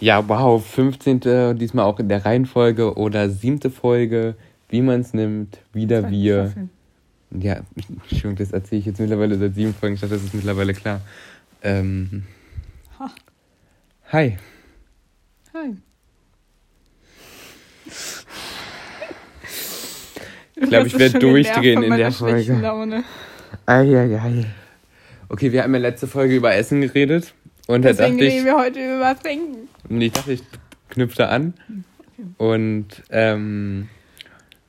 Ja, wow, 15. diesmal auch in der Reihenfolge oder siebte Folge, wie man es nimmt, wieder Zweite wir. Ja, Entschuldigung, das erzähle ich jetzt mittlerweile seit sieben Folgen, ich dachte, das ist mittlerweile klar. Ähm, Ha. hi. Hi. Ich glaube, ich werde durchdrehen in der Folge. Laune. Okay, wir haben ja letzte Folge über Essen geredet. Und da Deswegen dachte ich, reden wir heute über Trinken. Und ich dachte, ich knüpfe da an. Und ähm,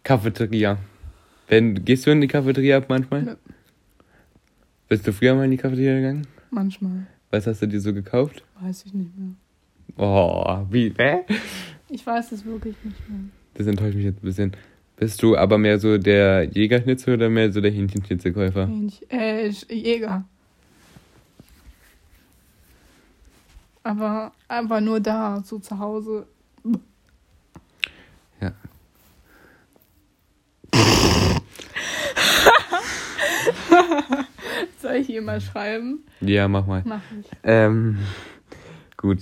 Cafeteria. Wenn, gehst du in die Cafeteria ab manchmal? Nö. Bist du früher mal in die Cafeteria gegangen? Manchmal. Was hast du dir so gekauft? Weiß ich nicht mehr. Oh, wie, hä? Ich weiß es wirklich nicht mehr. Das enttäuscht mich jetzt ein bisschen. Bist du aber mehr so der Jägerschnitzel oder mehr so der Hähnchenschnitzelkäufer? Hähnchen- Äh, Jäger. Aber einfach nur da, so zu Hause. Ja. Soll ich hier mal schreiben? Ja, mach mal. Mach ich. Ähm, gut,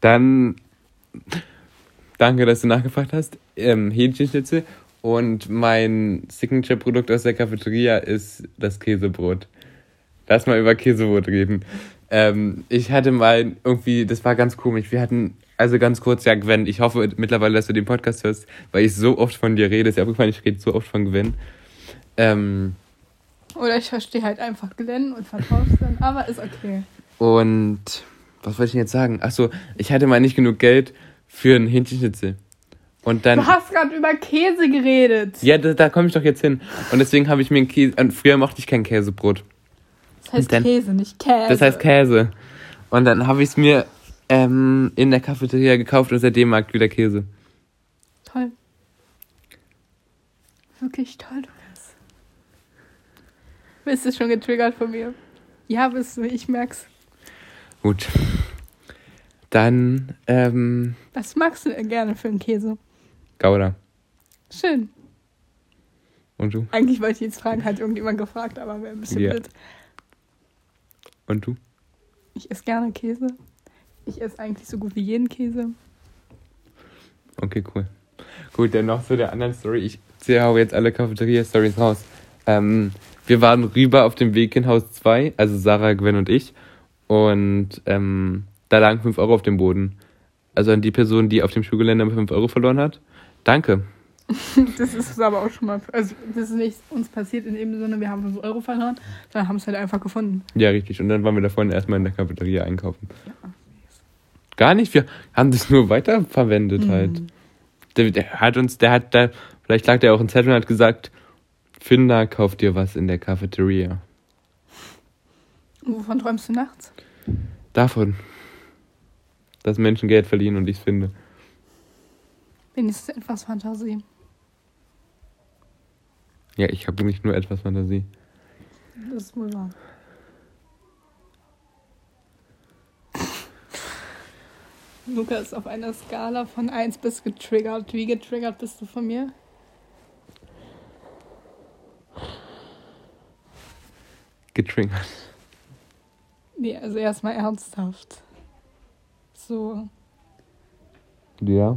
dann danke, dass du nachgefragt hast. Ähm, Hähnchenschnitzel und mein Signature-Produkt aus der Cafeteria ist das Käsebrot. Lass mal über Käsebrot reden. Ähm, ich hatte mal irgendwie, das war ganz komisch. Wir hatten, also ganz kurz, ja, Gwen, ich hoffe mittlerweile, dass du den Podcast hörst, weil ich so oft von dir rede. Ist ja aufgefallen, ich rede so oft von Gwen. Ähm, Oder ich verstehe halt einfach Glenn und vertausche dann, aber ist okay. Und was wollte ich denn jetzt sagen? Achso, ich hatte mal nicht genug Geld für einen Hähnchenschnitzel. Und dann. Du hast gerade über Käse geredet. Ja, da, da komme ich doch jetzt hin. Und deswegen habe ich mir einen Käse. Und früher mochte ich kein Käsebrot. Das heißt Dann- Käse, nicht Käse. Das heißt Käse. Und dann habe ich es mir ähm, in der Cafeteria gekauft und seitdem mag ich wieder Käse. Toll. Wirklich toll, Lukas. Bist du schon getriggert von mir? Ja, bist du, ich merk's. Gut. Dann, ähm, Was magst du denn gerne für einen Käse? Gouda. Schön. Und du? Eigentlich wollte ich jetzt fragen, hat irgendjemand gefragt, aber wäre ein bisschen Ja. blöd. Und du? Ich esse gerne Käse. Ich esse eigentlich so gut wie jeden Käse. Okay, cool. Gut, dann noch zu der anderen Story. Ich ziehe hau jetzt alle Cafeteria-Stories raus. Ähm, wir waren rüber auf dem Weg in Haus 2, also Sarah, Gwen und ich. Und ähm, da lagen 5 Euro auf dem Boden. Also an die Person, die auf dem Schulgelände 5 Euro verloren hat. Danke. Das ist aber auch schon mal. Also, das ist nicht uns passiert in dem Sinne, wir haben 5 Euro verloren, sondern haben es halt einfach gefunden. Ja, richtig. Und dann waren wir da vorne erstmal in der Cafeteria einkaufen. Gar nicht, wir haben das nur weiterverwendet halt. Der, der hat uns, der hat da, vielleicht lag der auch im Zettel und hat gesagt, Finder, kauf dir was in der Cafeteria. Und wovon träumst du nachts? Davon. Dass Menschen Geld verdienen und ich finde. Wenigstens etwas Fantasie. Ja, ich habe nicht nur etwas Fantasie. Das ist wohl wahr. Lukas, auf einer Skala von 1 bis getriggert. Wie getriggert bist du von mir? Getriggert. Nee, also erstmal ernsthaft. So, Ja.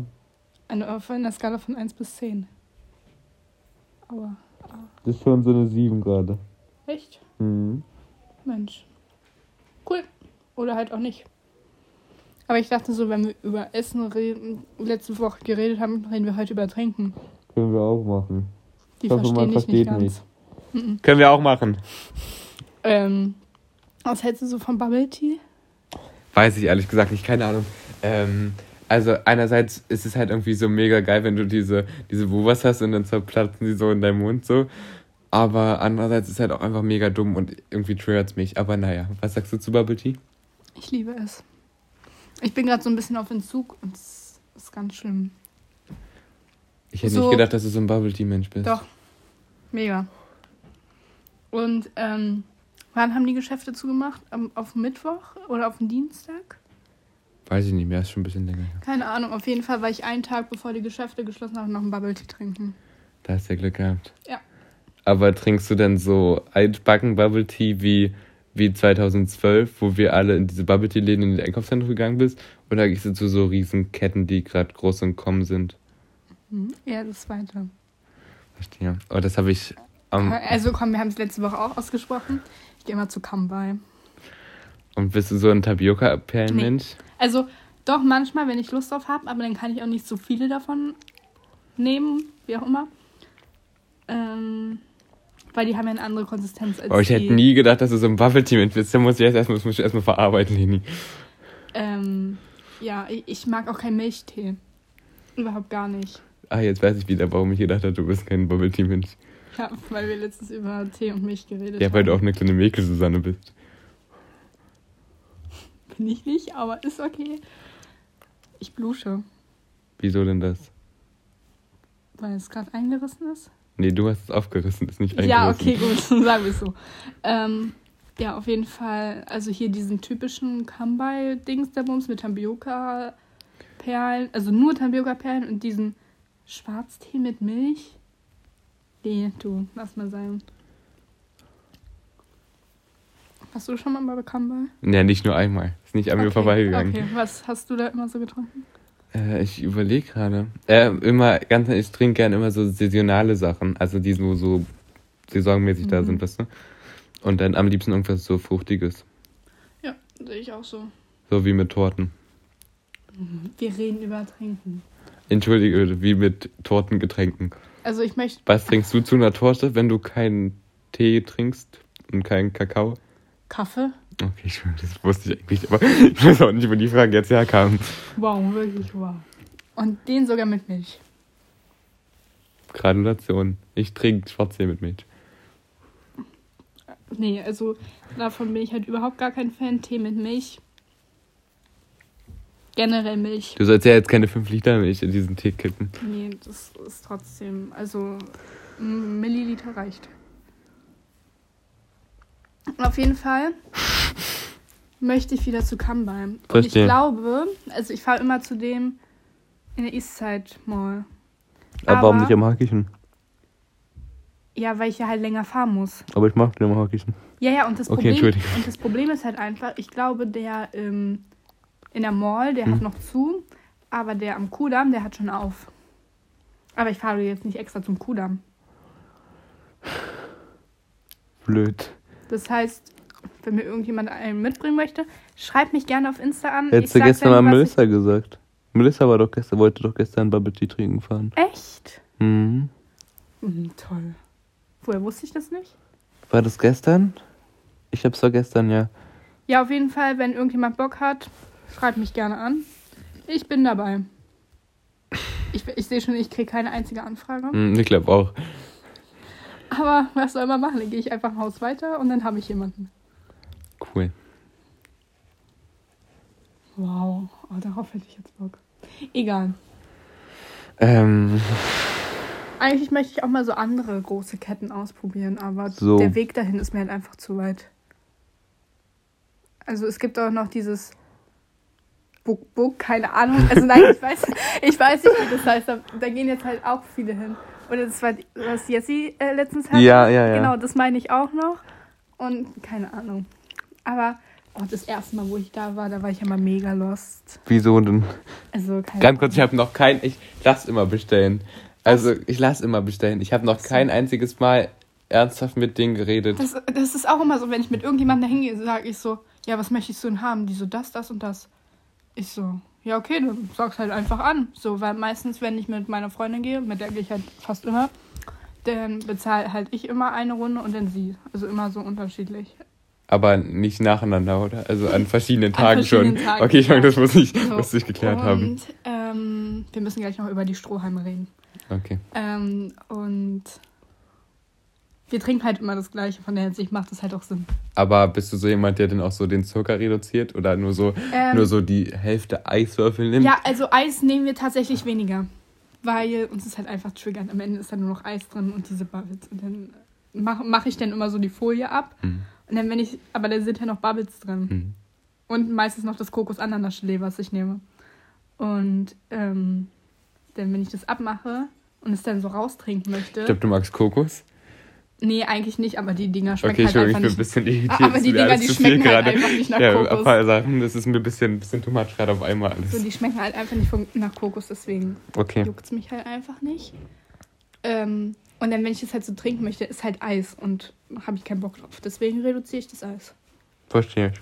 eine, auf einer Skala von 1 bis 10. Aber, Das ist schon so eine 7 gerade. echt? Mhm. Mensch. Cool. Oder halt auch nicht. Aber ich dachte so, wenn wir über Essen reden, letzte Woche geredet haben, reden wir heute über Trinken. Können wir auch machen. Die Ich hoffe, man verstehen dich nicht versteht ganz. Mhm. Können wir auch machen. Ähm, was hältst du so von Bubble Tea? Weiß ich ehrlich gesagt nicht, keine Ahnung. Ähm, also einerseits ist es halt irgendwie so mega geil, wenn du diese, diese Wuvas hast und dann zerplatzen die so in deinem Mund so. Aber andererseits ist es halt auch einfach mega dumm und irgendwie triggert's mich. Aber naja, was sagst du zu Bubble Tea? Ich liebe es. Ich bin gerade so ein bisschen auf Entzug und es ist ganz schlimm. Ich hätte So. nicht gedacht, dass du so ein Bubble Tea Mensch bist. Doch. Mega. Und ähm, wann haben die Geschäfte zugemacht? Am, auf Mittwoch oder auf Dienstag? Weiß ich nicht mehr, ist schon ein bisschen länger. her. Keine Ahnung. Auf jeden Fall war ich einen Tag, bevor die Geschäfte geschlossen haben, noch einen Bubble Tea trinken. Da hast du ja Glück gehabt. Ja. Aber trinkst du denn so altbacken Bubble Tea wie, wie 2012, wo wir alle in diese Bubble Tea Läden in die Einkaufszentren gegangen bist? Oder gehst du zu so riesen Ketten, die gerade groß und kommen sind? Hm, Ja, das zweite. Verstehe. Oh, das habe ich am. Also komm, wir haben es letzte Woche auch ausgesprochen. Ich gehe immer zu Kambai. Und bist du so ein Tapioca-Perlenmensch? Also doch manchmal, wenn ich Lust drauf habe, aber dann kann ich auch nicht so viele davon nehmen, wie auch immer. Ähm, weil die haben ja eine andere Konsistenz als Oh, ich hätte nie gedacht, dass du so ein Bubble Tea Mensch bist. Da muss ich erst erstmal, das muss ich erstmal verarbeiten, Leni. Ähm, ja, ich, ich mag auch keinen Milchtee. Überhaupt gar nicht. Ah, jetzt weiß ich wieder, warum ich gedacht habe, du bist kein Bubble Tea Mensch. Ja, weil wir letztens über Tee und Milch geredet Ja, haben. weil du auch eine kleine Mäkel-Susanne bist. Bin ich nicht, aber ist okay. Ich blusche, Wieso denn das? weil es gerade eingerissen ist. Nee, du hast es aufgerissen, ist nicht Ja, eingerissen. okay, gut, dann sagen wir es so. Ähm, ja, auf jeden Fall, also hier diesen typischen Kambai-Dings der Bums mit Tapioca-Perlen, also nur Tapioca-Perlen und diesen Schwarztee mit Milch. Nee, du, lass mal sein. Hast du schon mal bei Kambai? Ja, nicht nur einmal. Ist nicht an mir Okay, vorbeigegangen. Okay, was hast du da immer so getrunken? Äh, ich überlege gerade. Äh, immer, ganz, ich trinke gerne immer so saisonale Sachen. Also die so, so saisonmäßig da Mhm. sind, weißt du? Und dann am liebsten irgendwas so Fruchtiges. Ja, sehe ich auch so. So wie mit Torten. Wir reden über Trinken. Entschuldige, wie mit Tortengetränken. Also ich möchte Was trinkst du zu einer Torte, wenn du keinen Tee trinkst und keinen Kakao? Kaffee. Okay, ich, das wusste ich eigentlich, aber ich weiß auch nicht, wo die Frage jetzt herkam. Wow, wirklich wow. Und den sogar mit Milch. Gratulation. Ich trinke Schwarztee mit Milch. Nee, also davon bin ich halt überhaupt gar kein Fan. Tee mit Milch. Generell Milch. Du sollst ja jetzt keine 5 Liter Milch in diesen Tee kippen. Nee, das ist trotzdem. Also ein Milliliter reicht. Auf jeden Fall möchte ich wieder zu Kambai. Und ich glaube, also ich fahre immer zu dem in der Eastside Mall. Aber, warum Aber- nicht am Hackischen? Ja, weil ich ja halt länger fahren muss. Aber ich mag den am Hackischen. Ja, ja, und das, Okay, Problem, und das Problem ist halt einfach, ich glaube, der ähm, in der Mall, der Hm. hat noch zu, aber der am Kudamm, der hat schon auf. Aber ich fahre jetzt nicht extra zum Kudamm. Blöd. Das heißt, wenn mir irgendjemand einen mitbringen möchte, schreibt mich gerne auf Insta an. Hättest Ich du gestern mal Melissa gesagt. Melissa war doch gestern, wollte doch gestern Bubble Tea trinken fahren. Echt? Mhm. Mhm, toll. Woher wusste ich das nicht? War das gestern? Ich hab's doch gestern, ja. Ja, auf jeden Fall, wenn irgendjemand Bock hat, schreibt mich gerne an. Ich bin dabei. Ich, ich sehe schon, ich kriege keine einzige Anfrage. Mhm, ich glaube auch. Aber was soll man machen? Dann gehe ich einfach ein Haus weiter und dann habe ich jemanden. Cool. Wow, oh, darauf hätte ich jetzt Bock. Egal. Ähm, Eigentlich möchte ich auch mal so andere große Ketten ausprobieren, aber So. der Weg dahin ist mir halt einfach zu weit. Also es gibt auch noch dieses Buk Buk, keine Ahnung. Also nein, ich weiß, ich weiß nicht, wie das heißt. Da, da gehen jetzt halt auch viele hin. Oder das war, was Jessie äh, letztens hatte. Ja, ja, ja. Genau, das meine ich auch noch. Und keine Ahnung. Aber oh, das erste Mal, wo ich da war, da war ich ja mal mega lost. wieso denn? Also keine Ganz kurz, ich habe noch kein. Ich lass immer bestellen. Also, ich lass immer bestellen. Ich habe noch kein einziges Mal ernsthaft mit denen geredet. Das, das ist auch immer so, wenn ich mit irgendjemandem da hingehe, sage ich so, ja, was möchtest du denn haben? Die so, das, das und das. Ich so, ja, okay, dann sag's halt einfach an. So, weil meistens, wenn ich mit meiner Freundin gehe, mit der gehe ich halt fast immer, dann bezahle halt ich immer eine Runde und dann sie. Also immer so unterschiedlich. Aber nicht nacheinander, oder? Also an verschiedenen An Tagen verschiedenen schon. Tagen, okay, ich meine, das muss ich, So, muss ich geklärt und, haben. Ähm, wir müssen gleich noch über die Strohhalme reden. Okay. Ähm, und wir trinken halt immer das Gleiche, von der Hinsicht macht das halt auch Sinn. Aber bist du so jemand, der dann auch so den Zucker reduziert oder nur so, Ähm, nur so die Hälfte Eiswürfel nimmt? Ja, also Eis nehmen wir tatsächlich weniger. Weil uns ist halt einfach triggern. Am Ende ist da nur noch Eis drin und diese Bubbles. Und dann mache mach ich dann immer so die Folie ab. Mhm. Und dann, wenn ich, aber da sind ja noch Bubbles drin. Mhm. Und meistens noch das Kokos-Ananas-Gelee, was ich nehme. Und ähm, dann, wenn ich das abmache und es dann so raustrinken möchte. Ich glaube, du magst Kokos. Nee, eigentlich nicht, aber die Dinger schmecken Okay, halt einfach ich bin ein nicht. bisschen irritiert. Aber die Dinger, die schmecken halt gerade. einfach nicht nach ja, Kokos. ein paar Sachen, das ist mir ein bisschen, bisschen too much gerade auf einmal alles. So, die schmecken halt einfach nicht nach Kokos, deswegen Okay. juckt es mich halt einfach nicht. Ähm, und dann, wenn ich das halt so trinken möchte, ist halt Eis und habe ich keinen Bock drauf. Deswegen reduziere ich das Eis. Verstehe ich.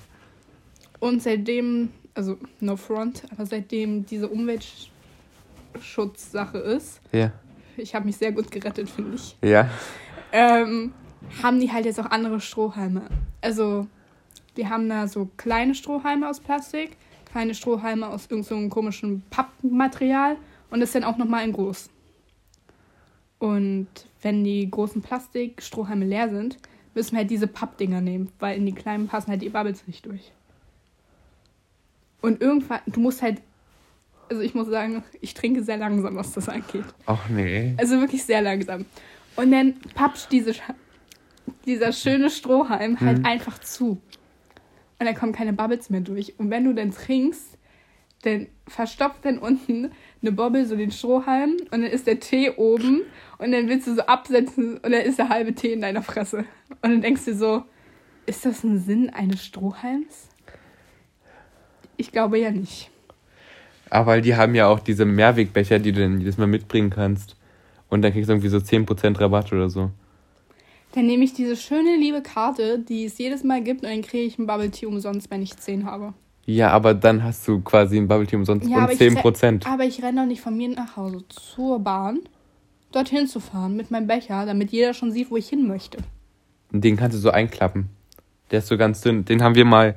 Und seitdem, also no front, aber seitdem diese Umweltschutzsache ist, Ja. ich habe mich sehr gut gerettet, finde ich, Ja. Ähm, haben die halt jetzt auch andere Strohhalme. Also, die haben da so kleine Strohhalme aus Plastik, kleine Strohhalme aus irgendeinem so komischen Pappmaterial und das dann auch nochmal in groß. Und wenn die großen Plastikstrohhalme leer sind, müssen wir halt diese Pappdinger nehmen, weil in die kleinen passen halt die Bubbles nicht durch. Und irgendwann, du musst halt, also ich muss sagen, ich trinke sehr langsam, was das angeht. Ach nee. Also wirklich sehr langsam. Und dann papscht diese, dieser schöne Strohhalm halt einfach zu. Und dann kommen keine Bubbles mehr durch. Und wenn du dann trinkst, dann verstopft dann unten eine Bobble so den Strohhalm und dann ist der Tee oben und dann willst du so absetzen und dann ist der halbe Tee in deiner Fresse. Und dann denkst du so, ist das ein Sinn eines Strohhalms? Ich glaube ja nicht. Aber weil die haben ja auch diese Mehrwegbecher, die du dann jedes Mal mitbringen kannst. Und dann kriegst du irgendwie so 10% Rabatt oder so. Dann nehme ich diese schöne liebe Karte, die es jedes Mal gibt, und dann kriege ich einen Bubble Tea umsonst, wenn ich 10 habe. Ja, aber dann hast du quasi ein Bubble Tea umsonst Ja, und aber ich 10%. Aber ich renne doch nicht von mir nach Hause zur Bahn, dorthin zu fahren mit meinem Becher, damit jeder schon sieht, wo ich hin möchte. Den kannst du so einklappen. Der ist so ganz dünn. Den haben wir mal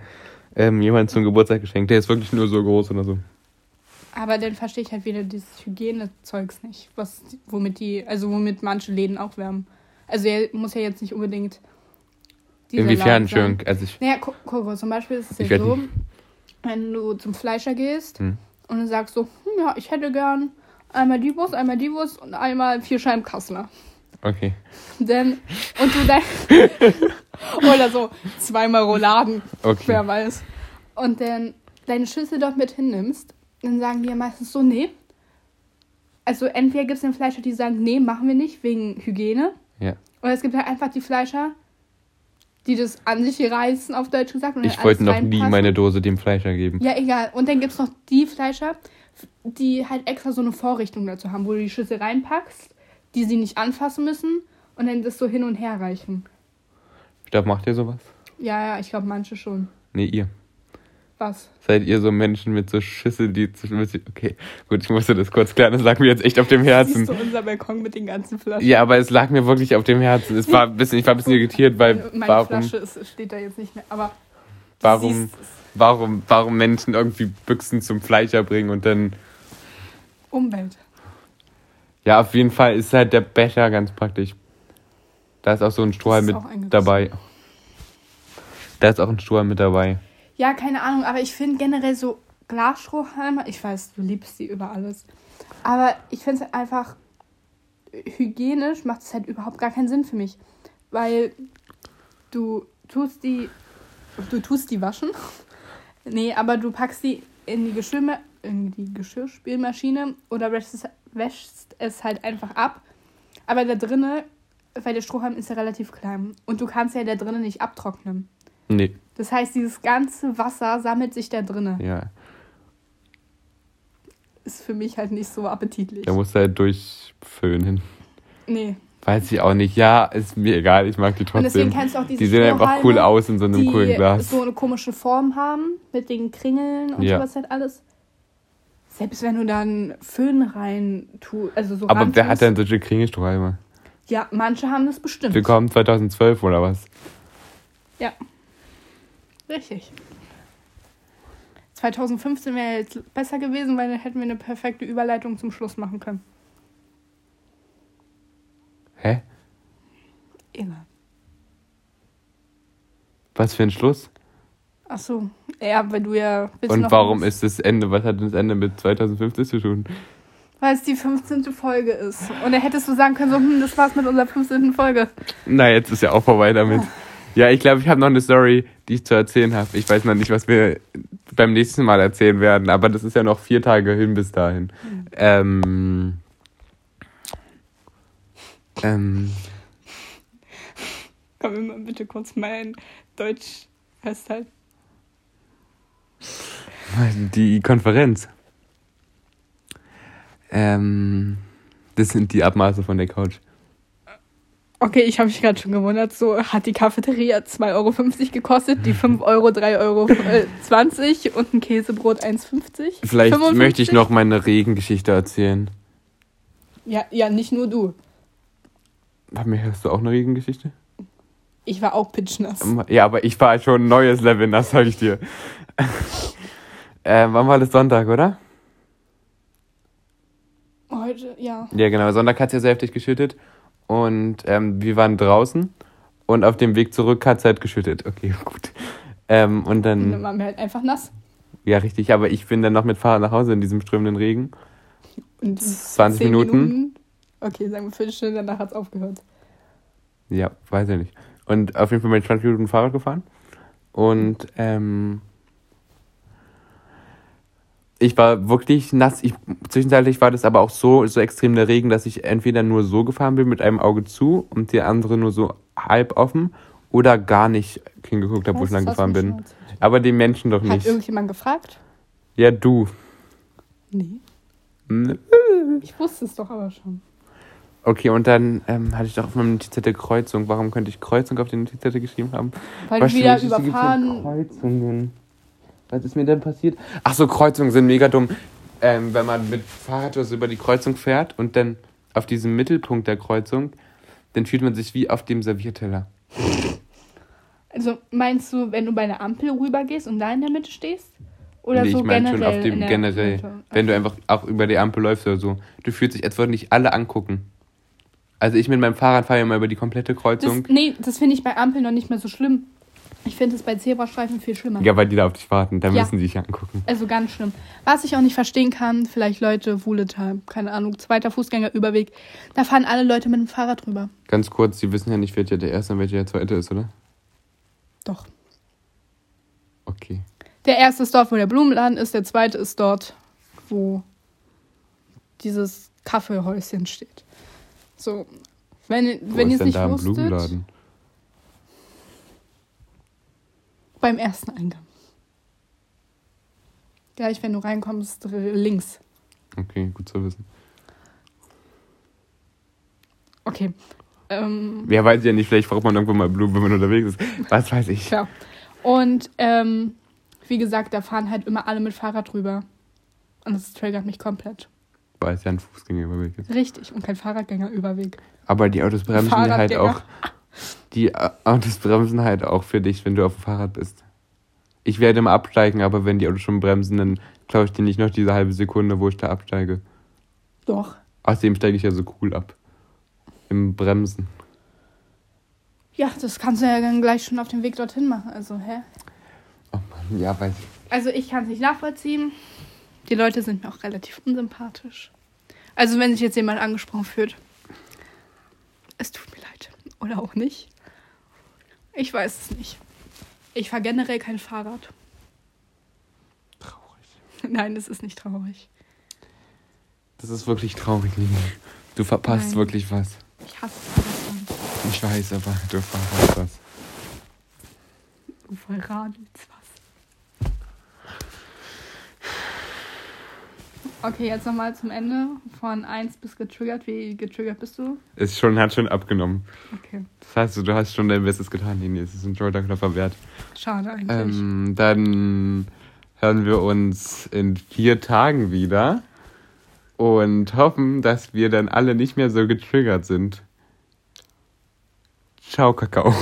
ähm, jemandem zum Geburtstag geschenkt. Der ist wirklich nur so groß oder so. Aber dann verstehe ich halt wieder dieses Hygienezeugs nicht, was, womit die, also womit manche Läden auch werben. Also er muss ja jetzt nicht unbedingt Inwiefern. Entschuldigung. Also ich, Naja, gu- guck mal, zum Beispiel ist es ja so, wenn du zum Fleischer gehst Hm. und du sagst so, hm, ja, ich hätte gern einmal die Wurst, einmal die Wurst und einmal vier Scheiben Kassler. okay. Denn, und du dein, oder so, zweimal Rouladen, Okay. wer weiß. Und dann deine Schüssel dort mit hinnimmst, dann sagen die ja meistens so, nee. Also entweder gibt es den Fleischer, die sagen, nee, machen wir nicht, wegen Hygiene. Ja. Oder es gibt halt einfach die Fleischer, die das an sich reißen, auf Deutsch gesagt. Ich wollte noch nie meine Dose dem Fleischer geben. Ja, egal. Und dann gibt es noch die Fleischer, die halt extra so eine Vorrichtung dazu haben, wo du die Schüssel reinpackst, die sie nicht anfassen müssen und dann das so hin und her reichen. Ich glaube, macht ihr sowas? Ja, ja, ich glaube manche schon. Nee, ihr. Was? Seid ihr so Menschen mit so Schüssel, die zu. Okay, gut, ich musste das kurz klären. Das lag mir jetzt echt auf dem Herzen. Siehst du unser Balkon mit den ganzen Flaschen? Ja, aber es lag mir wirklich auf dem Herzen. Es war ein bisschen, ich war ein bisschen irritiert, weil Meine warum, Flasche ist, steht da jetzt nicht mehr, aber warum, warum, warum Menschen irgendwie Büchsen zum Fleischer bringen und dann. Umwelt. Ja, auf jeden Fall ist halt der Becher ganz praktisch. Da ist auch so ein Strohhalm ist mit dabei. Da ist auch ein Strohhalm mit dabei. Ja, keine Ahnung, aber ich finde generell so Glasstrohhalme, ich weiß, du liebst die über alles. Aber ich finde es einfach hygienisch macht es halt überhaupt gar keinen Sinn für mich. Weil du tust die. Du tust die waschen. nee, aber du packst die in die, Geschirrma in die Geschirrspülmaschine oder wäschst es, wäschst es halt einfach ab. Aber da drinne, weil der Strohhalm ist ja relativ klein. Und du kannst ja da drinnen nicht abtrocknen. Nee, Das heißt, dieses ganze Wasser sammelt sich da drinne. ja. Ist für mich halt nicht so appetitlich. Da musst du halt durchföhnen. Nee. Weiß ich auch nicht. Ja, ist mir egal. Ich mag die Und deswegen trotzdem. kannst du auch diese Die sehen einfach cool Strohhalme, aus in so einem die coolen Glas. so eine komische Form haben, mit den Kringeln und Ja. sowas halt alles. Selbst wenn du dann Föhn rein tust, also so Aber wer hat denn solche Kringelstrohhalme? Ja, manche haben das bestimmt. Willkommen 2012 oder was? Ja. Richtig. 2015 wäre jetzt besser gewesen, weil dann hätten wir eine perfekte Überleitung zum Schluss machen können. Hä? Egal. Was für ein Schluss? Ach so. Ja, weil du ja. Und warum ist das Ende? Was hat das Ende mit 2015 zu tun? Weil es die 15. Folge ist. Und dann hättest du sagen können, so, hm, das war's mit unserer 15. Folge. Na, jetzt ist ja auch vorbei damit. Ja, ich glaube, ich habe noch eine Story, die ich zu erzählen habe. Ich weiß noch nicht, was wir beim nächsten Mal erzählen werden, aber das ist ja noch vier Tage hin bis dahin. Ähm, ähm, Kann mir mal bitte kurz mein Deutsch festhalten? Die Konferenz. Ähm, das sind die Abmaße von der Couch. Okay, ich habe mich gerade schon gewundert. So hat die Cafeteria 2,50 Euro gekostet, die 5 Euro 3,20 Euro äh, 20 und ein Käsebrot 1,50. Vielleicht 55? möchte ich noch meine Regengeschichte erzählen. Ja, ja, nicht nur du. Bei mir hast du auch eine Regengeschichte? Ich war auch pitchnass. Ja, aber ich war schon ein neues Level, das sag ich dir. äh, wann war das Sonntag, oder? Heute, ja. Ja, genau. Sonntag hat es ja sehr heftig geschüttet. Und ähm, wir waren draußen. Und auf dem Weg zurück hat es halt geschüttet. Okay, gut. Ähm, und dann dann, waren wir halt einfach nass. ja, richtig. Aber ich bin dann noch mit Fahrrad nach Hause in diesem strömenden Regen. Und 20 zehn Minuten. Okay, sagen wir Viertelstunde, danach hat es aufgehört. Ja, weiß ich nicht. Und auf jeden Fall bin ich 20 Minuten Fahrrad gefahren. Und ähm, ich war wirklich nass. Ich, zwischenzeitlich war das aber auch so, so extrem der Regen, dass ich entweder nur so gefahren bin mit einem Auge zu und die andere nur so halb offen oder gar nicht hingeguckt habe, wo ich Was? lang gefahren bin. Aber den Menschen doch Hat nicht. irgendjemand gefragt? Ja, du. Nee. Ich wusste es doch aber schon. Okay, und dann ähm, hatte ich doch auf meinem Notizzettel Kreuzung. Warum könnte ich Kreuzung auf den Notizzettel geschrieben haben? Weil du wieder die überfahren. Kreuzungen. Was ist mir denn passiert? Ach so, Kreuzungen sind mega dumm. Ähm, wenn man mit Fahrrad oder so über die Kreuzung fährt und dann auf diesem Mittelpunkt der Kreuzung, dann fühlt man sich wie auf dem Servierteller. Also meinst du, wenn du bei einer Ampel rübergehst und da in der Mitte stehst? Oder nee, so ich meine schon auf dem generell. Mitte? Wenn du einfach auch über die Ampel läufst oder so. Du fühlst dich, als würden dich alle angucken. Also ich mit meinem Fahrrad fahre ja mal über die komplette das, Kreuzung. nee, das finde ich bei Ampeln noch nicht mehr so schlimm. Ich finde es bei Zebrastreifen viel schlimmer. Ja, weil die da auf dich warten. Dann Ja. müssen sie dich angucken. Also ganz schlimm. Was ich auch nicht verstehen kann, vielleicht Leute, Wuhletal, keine Ahnung, zweiter Fußgängerüberweg, da fahren alle Leute mit dem Fahrrad rüber. Ganz kurz, sie wissen ja nicht, welcher der erste und welcher der zweite ist, oder? Doch. Okay. Der erste ist dort, wo der Blumenladen ist, der zweite ist dort, wo dieses Kaffeehäuschen steht. So, wenn, Wo wenn ihr es nicht da wusstet, Blumenladen? Beim ersten Eingang. Gleich, wenn du reinkommst, links. Okay, gut zu wissen. Okay. Ähm, Ja, weiß ja nicht, vielleicht braucht man irgendwo mal Blumen, wenn man unterwegs ist. Was weiß ich. Klar. Und ähm, wie gesagt, da fahren halt immer alle mit Fahrrad rüber. Und das triggert mich komplett. Weil es ja ein Fußgängerüberweg ist. Richtig. Und kein Fahrradgängerüberweg. Aber die Autos bremsen halt auch. Die Au- Autos bremsen halt auch für dich, wenn du auf dem Fahrrad bist. Ich werde immer absteigen, aber wenn die Autos schon bremsen, dann klaue ich dir nicht noch diese halbe Sekunde, wo ich da absteige. Doch. Außerdem steige ich ja so cool ab. Im Bremsen. Ja, das kannst du ja dann gleich schon auf dem Weg dorthin machen. Also, hä? Oh Mann, ja, weiß ich. Also, ich kann es nicht nachvollziehen. Die Leute sind mir auch relativ unsympathisch. Also, wenn sich jetzt jemand angesprochen fühlt, es tut mir. Oder auch nicht. Ich weiß es nicht. Ich fahre generell kein Fahrrad. Traurig. Nein, es ist nicht traurig. Das ist wirklich traurig, Lini. Du verpasst Nein. wirklich was. Ich hasse Fahrradfahren. Ich weiß, aber du verpasst was. Du verradelst was. Okay, jetzt nochmal zum Ende. Von 1 bis getriggert. Wie getriggert bist du? Es schon, hat schon abgenommen. Okay. Das heißt, du hast schon dein Bestes getan, Lini. Es ist ein Schulterklopfer wert. Schade eigentlich. Ähm, dann hören wir uns in vier Tagen wieder und hoffen, dass wir dann alle nicht mehr so getriggert sind. Ciao, Kakao.